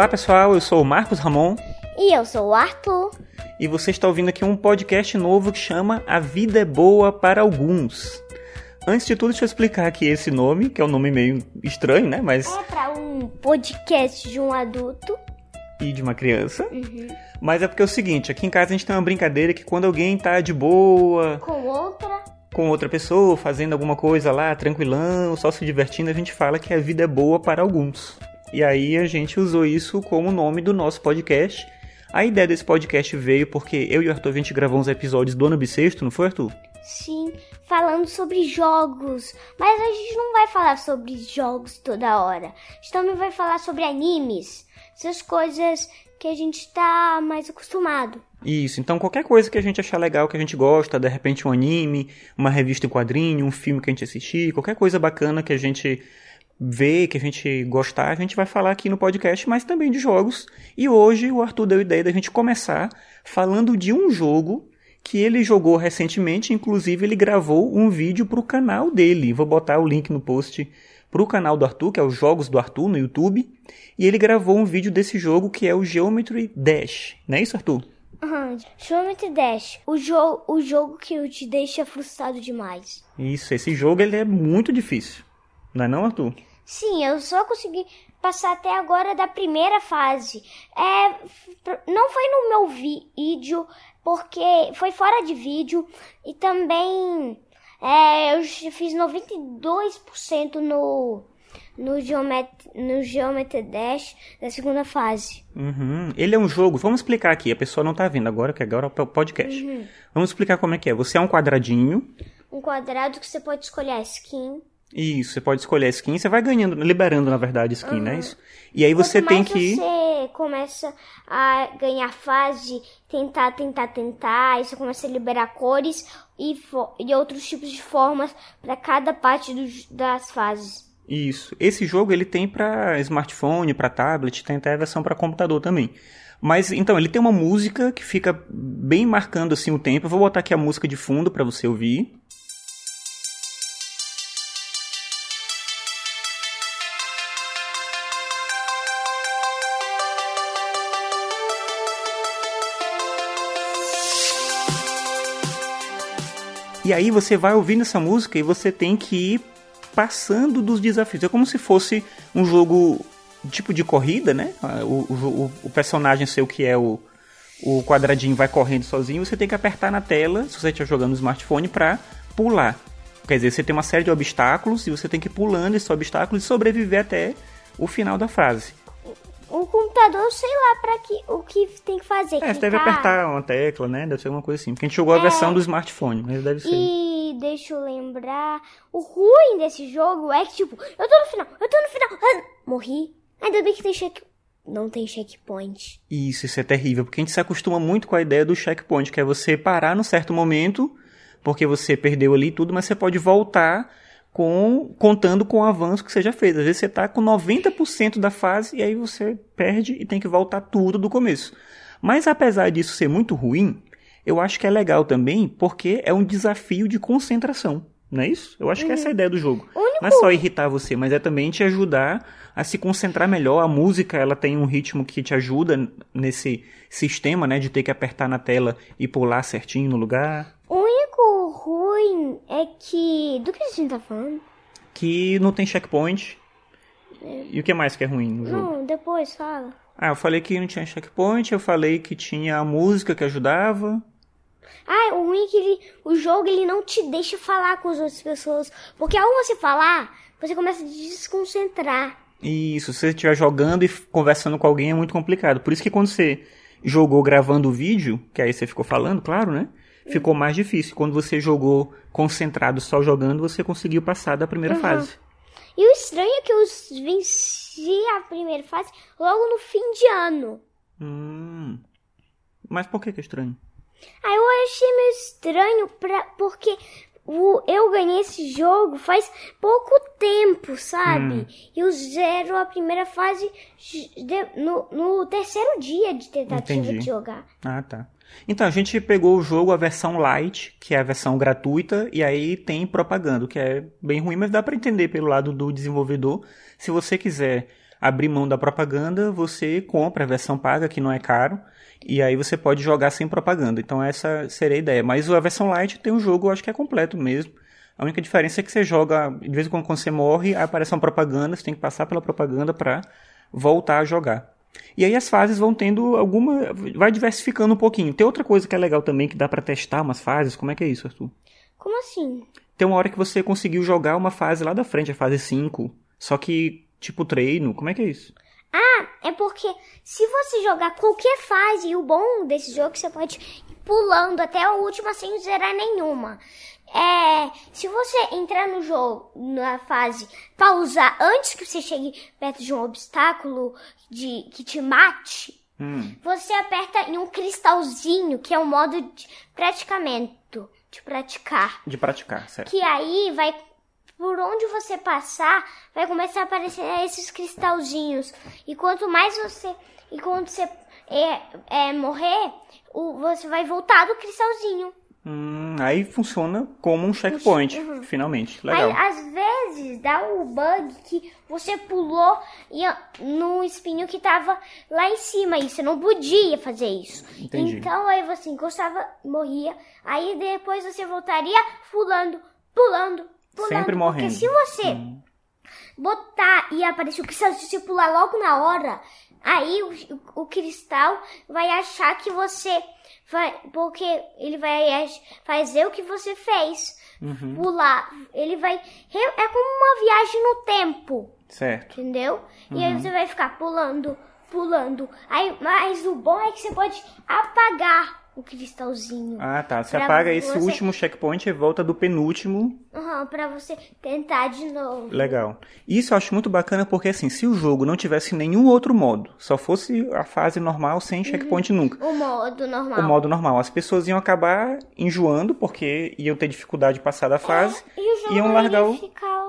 Olá pessoal, eu sou o Marcos Ramon. E eu sou o Arthur. E você está ouvindo aqui um podcast novo que chama A Vida é Boa para Alguns. Antes de tudo, deixa eu explicar aqui esse nome, que é um nome meio estranho, né? Mas. É para um podcast de um adulto. E de uma criança. Uhum. Mas é porque é o seguinte, aqui em casa a gente tem uma brincadeira que quando alguém tá de boa. Com outra. Com outra pessoa, fazendo alguma coisa lá, tranquilão, só se divertindo, a gente fala que a vida é boa para alguns. E aí a gente usou isso como nome do nosso podcast. A ideia desse podcast veio porque eu e o Arthur a gente gravou uns episódios do ano bissexto, não foi, Arthur? Sim, falando sobre jogos. Mas a gente não vai falar sobre jogos toda hora. A gente também vai falar sobre animes. Essas coisas que a gente está mais acostumado. Isso, então qualquer coisa que a gente achar legal, que a gente gosta, de repente um anime, uma revista em quadrinho, um filme que a gente assistir, qualquer coisa bacana que a gente ver, que a gente gostar, a gente vai falar aqui no podcast, mas também de jogos. E hoje o Arthur deu a ideia da gente começar falando de um jogo que ele jogou recentemente, inclusive ele gravou um vídeo para o canal dele. Vou botar o link no post para o canal do Arthur, que é os Jogos do Arthur no YouTube, e ele gravou um vídeo desse jogo que é o Geometry Dash. Não é isso, Arthur? Uhum. Geometry Dash, o, jo o jogo que te deixa frustrado demais. Isso, esse jogo ele é muito difícil. Não é não, Arthur? Sim, eu só consegui passar até agora da primeira fase. É, não foi no meu vídeo, porque foi fora de vídeo e também é, eu fiz 92% no no Geometry, no Geometry Dash da segunda fase. Uhum. Ele é um jogo, vamos explicar aqui, a pessoa não tá vendo agora, que agora é o podcast. Uhum. Vamos explicar como é que é. Você é um quadradinho. Um quadrado que você pode escolher a skin. Isso, você pode escolher a skin, você vai ganhando, liberando na verdade skin, uhum. né? Isso. E aí você Quanto tem que. Você começa a ganhar fase, tentar, tentar, tentar, aí você começa a liberar cores e, e outros tipos de formas para cada parte dos, das fases. Isso. Esse jogo ele tem para smartphone, para tablet, tem até a versão para computador também. Mas então ele tem uma música que fica bem marcando assim o tempo. Eu vou botar aqui a música de fundo para você ouvir. E aí você vai ouvindo essa música e você tem que ir passando dos desafios. É como se fosse um jogo tipo de corrida, né? O, o, o personagem seu que é o, o quadradinho vai correndo sozinho, você tem que apertar na tela, se você estiver jogando no smartphone, para pular. Quer dizer, você tem uma série de obstáculos e você tem que ir pulando esses obstáculos e sobreviver até o final da fase o computador, sei lá, para que o que tem que fazer. É, você deve apertar uma tecla, né? Deve ser alguma coisa assim. Porque a gente jogou a é, versão do smartphone, mas deve ser. E deixa eu lembrar. O ruim desse jogo é que, tipo, eu tô no final, eu tô no final. Ah, morri. Ainda bem que tem check. Não tem checkpoint. Isso, isso é terrível, porque a gente se acostuma muito com a ideia do checkpoint, que é você parar num certo momento, porque você perdeu ali tudo, mas você pode voltar com contando com o avanço que você já fez. Às vezes você está com 90% da fase e aí você perde e tem que voltar tudo do começo. Mas apesar disso ser muito ruim, eu acho que é legal também porque é um desafio de concentração. Não é isso? Eu acho uhum. que essa é a ideia do jogo. Único... Não é só irritar você, mas é também te ajudar a se concentrar melhor. A música, ela tem um ritmo que te ajuda nesse sistema, né, de ter que apertar na tela e pular certinho no lugar. É que. Do que a gente tá falando? Que não tem checkpoint. É. E o que mais que é ruim no jogo? Não, depois fala. Ah, eu falei que não tinha checkpoint, eu falei que tinha a música que ajudava. Ah, o ruim é que ele, o jogo ele não te deixa falar com as outras pessoas. Porque ao você falar, você começa a desconcentrar. Isso, se você estiver jogando e conversando com alguém é muito complicado. Por isso que quando você jogou gravando o vídeo, que aí você ficou falando, claro, né? Ficou mais difícil. Quando você jogou concentrado só jogando, você conseguiu passar da primeira uhum. fase. E o estranho é que eu venci a primeira fase logo no fim de ano. Hum. Mas por que, que é estranho? Ah, eu achei meio estranho pra, porque o, eu ganhei esse jogo faz pouco tempo, sabe? Hum. E o zero a primeira fase de, no, no terceiro dia de tentativa Entendi. de jogar. Ah, tá. Então, a gente pegou o jogo, a versão light, que é a versão gratuita, e aí tem propaganda, que é bem ruim, mas dá para entender pelo lado do desenvolvedor. Se você quiser abrir mão da propaganda, você compra a versão paga, que não é caro, e aí você pode jogar sem propaganda. Então essa seria a ideia. Mas a versão light tem um jogo, eu acho que é completo mesmo. A única diferença é que você joga, de vez em quando, quando você morre, aí aparece uma propaganda, você tem que passar pela propaganda para voltar a jogar. E aí as fases vão tendo alguma. vai diversificando um pouquinho. Tem outra coisa que é legal também, que dá para testar umas fases. Como é que é isso, Arthur? Como assim? Tem uma hora que você conseguiu jogar uma fase lá da frente, a fase 5. Só que, tipo, treino. Como é que é isso? Ah, é porque se você jogar qualquer fase, e o bom desse jogo é que você pode ir pulando até a última sem zerar nenhuma. É, se você entrar no jogo, na fase, pausar antes que você chegue perto de um obstáculo de, que te mate, Hum, você aperta em um cristalzinho, que é o modo de praticamento, de praticar. de praticar, certo. Que aí vai, por onde você passar, vai começar a aparecer esses cristalzinhos. E quanto mais você, e quando você é, é, morrer, o, você vai voltar do cristalzinho. Hum, aí funciona como um checkpoint, finalmente. Legal. Aí, às vezes, dá o bug que você pulou e, no espinho que tava lá em cima e você não podia fazer isso. Entendi. Então, aí você encostava, morria. Aí, depois você voltaria pulando, pulando, pulando. Sempre morrendo. Hum. Porque se você botar e aparecer o cristal, se você pular logo na hora, aí o, o cristal vai achar que você vai, porque ele vai fazer o que você fez. Uhum. Pular, ele vai, é como uma viagem no tempo, Certo. entendeu? E Uhum. aí você vai ficar pulando, pulando. Aí, mas o bom é que você pode apagar o cristalzinho. Ah, tá. Você apaga esse você- último checkpoint e volta do penúltimo Aham, pra você tentar de novo. Legal. Isso eu acho muito bacana porque, assim, se o jogo não tivesse nenhum outro modo, só fosse a fase normal sem checkpoint nunca, O modo normal. o modo normal, as pessoas iam acabar enjoando porque iam ter dificuldade de passar da fase, E o jogo iam largar ia o... ficar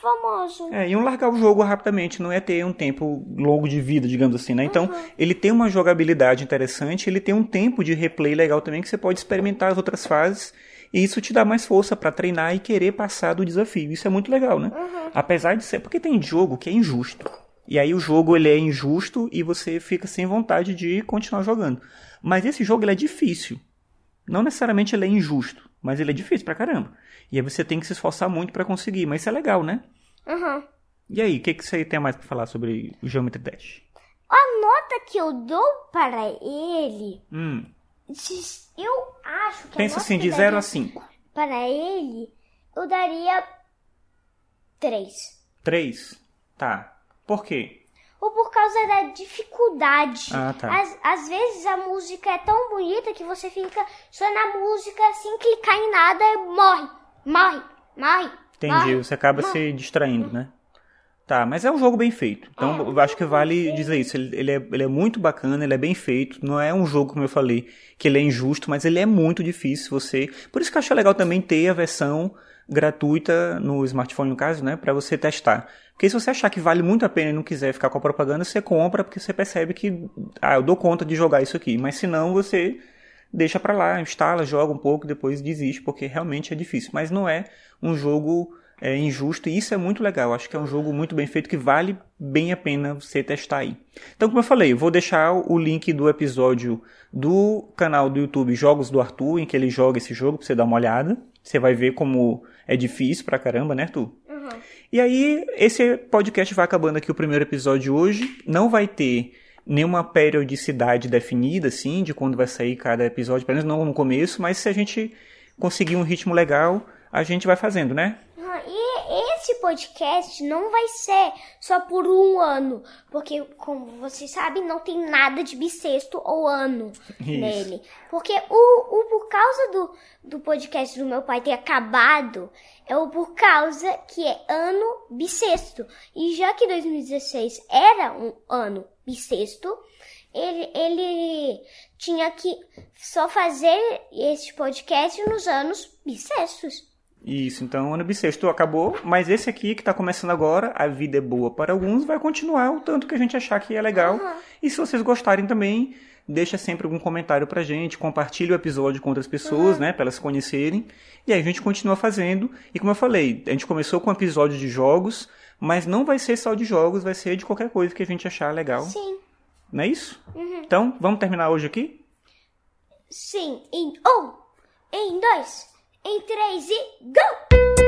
famoso. É, iam largar o jogo rapidamente, não ia ter um tempo longo de vida, digamos assim, né? Então, ele tem uma jogabilidade interessante, ele tem um tempo de replay legal também, que você pode experimentar as outras fases, e isso te dá mais força pra treinar e querer passar do desafio. Isso é muito legal, né? Apesar de ser... Porque tem jogo que é injusto. E aí o jogo ele é injusto e você fica sem vontade de continuar jogando. Mas esse jogo ele é difícil. Não necessariamente ele é injusto, mas ele é difícil pra caramba. E aí você tem que se esforçar muito pra conseguir, mas isso é legal, né? Aham. E aí, o que, que você tem mais pra falar sobre o Geometry Dash? A nota que eu dou para ele, Hum, eu acho que pensa assim, de eu 0 a daria 5. Para ele, eu daria 3. 3? Tá. Por quê? Ou por causa da dificuldade. Ah, tá. Às, às vezes a música é tão bonita que você fica só na música sem clicar em nada e morre, morre, morre. Entendi, morre. você acaba se distraindo, né? Tá, mas é um jogo bem feito. Então, eu acho que vale dizer isso. Ele, ele, é, ele é muito bacana, ele é bem feito. Não é um jogo, como eu falei, que ele é injusto, mas ele é muito difícil você... Por isso que eu acho legal também ter a versão gratuita no smartphone, no caso, né? Pra você testar. Porque se você achar que vale muito a pena e não quiser ficar com a propaganda, você compra porque você percebe que... Ah, eu dou conta de jogar isso aqui. Mas se não, você deixa pra lá, instala, joga um pouco, depois desiste, porque realmente é difícil. Mas não é um jogo é, injusto, e isso é muito legal. Acho que é um jogo muito bem feito que vale bem a pena você testar aí. Então, como eu falei, eu vou deixar o link do episódio do canal do YouTube Jogos do Arthur, em que ele joga esse jogo, pra você dar uma olhada. Você vai ver como é difícil pra caramba, né, Arthur? E aí, esse podcast vai acabando aqui o primeiro episódio de hoje. Não vai ter nenhuma periodicidade definida, assim, de quando vai sair cada episódio, pelo menos não no começo, mas se a gente conseguir um ritmo legal, a gente vai fazendo, né? E esse podcast não vai ser só por um ano, porque, como vocês sabem, não tem nada de bissexto ou ano Isso. nele. Porque o, o por causa do, do podcast do meu pai ter acabado, é o por causa que é ano bissexto. E já que 2016 era um ano bissexto, ele, ele tinha que só fazer esse podcast nos anos bissextos. Isso, então o ano bissexto acabou, mas esse aqui que tá começando agora, A Vida é Boa para Alguns, vai continuar o tanto que a gente achar que é legal. E se vocês gostarem também, deixa sempre algum comentário pra gente, compartilha o episódio com outras pessoas, né, pra elas conhecerem. E aí a gente continua fazendo. E como eu falei, a gente começou com um episódio de jogos, Mas não vai ser só de jogos, vai ser de qualquer coisa que a gente achar legal. Sim. Não é isso? Então, vamos terminar hoje aqui? Sim. Em um, em dois, em três e GO!